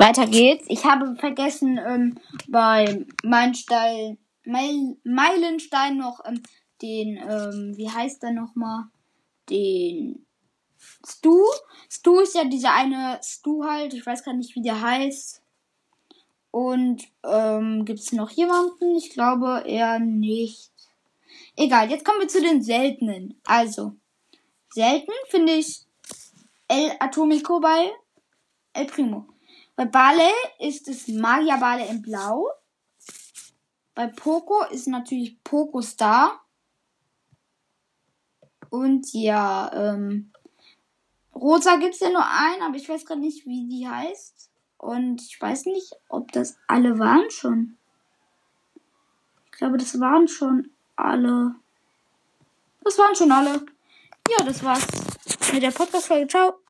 Weiter geht's. Ich habe vergessen, ähm, bei Meilenstein, Meil, Meilenstein noch ähm, den, ähm, wie heißt der nochmal? Den Stu. Stu ist ja dieser eine Stu halt. Ich weiß gar nicht, wie der heißt. Und ähm, gibt es noch jemanden? Ich glaube eher nicht. Egal, jetzt kommen wir zu den seltenen. Also, selten finde ich El Atomico bei El Primo. Bei Bale ist es Magia Bale in Blau. Bei Poco ist natürlich Poco Star. Und ja, ähm, Rosa gibt es ja nur einen, aber ich weiß gerade nicht, wie die heißt. Und ich weiß nicht, ob das alle waren schon. Ich glaube, das waren schon alle. Das waren schon alle. Ja, das war's mit der Podcast-Folge. Ciao.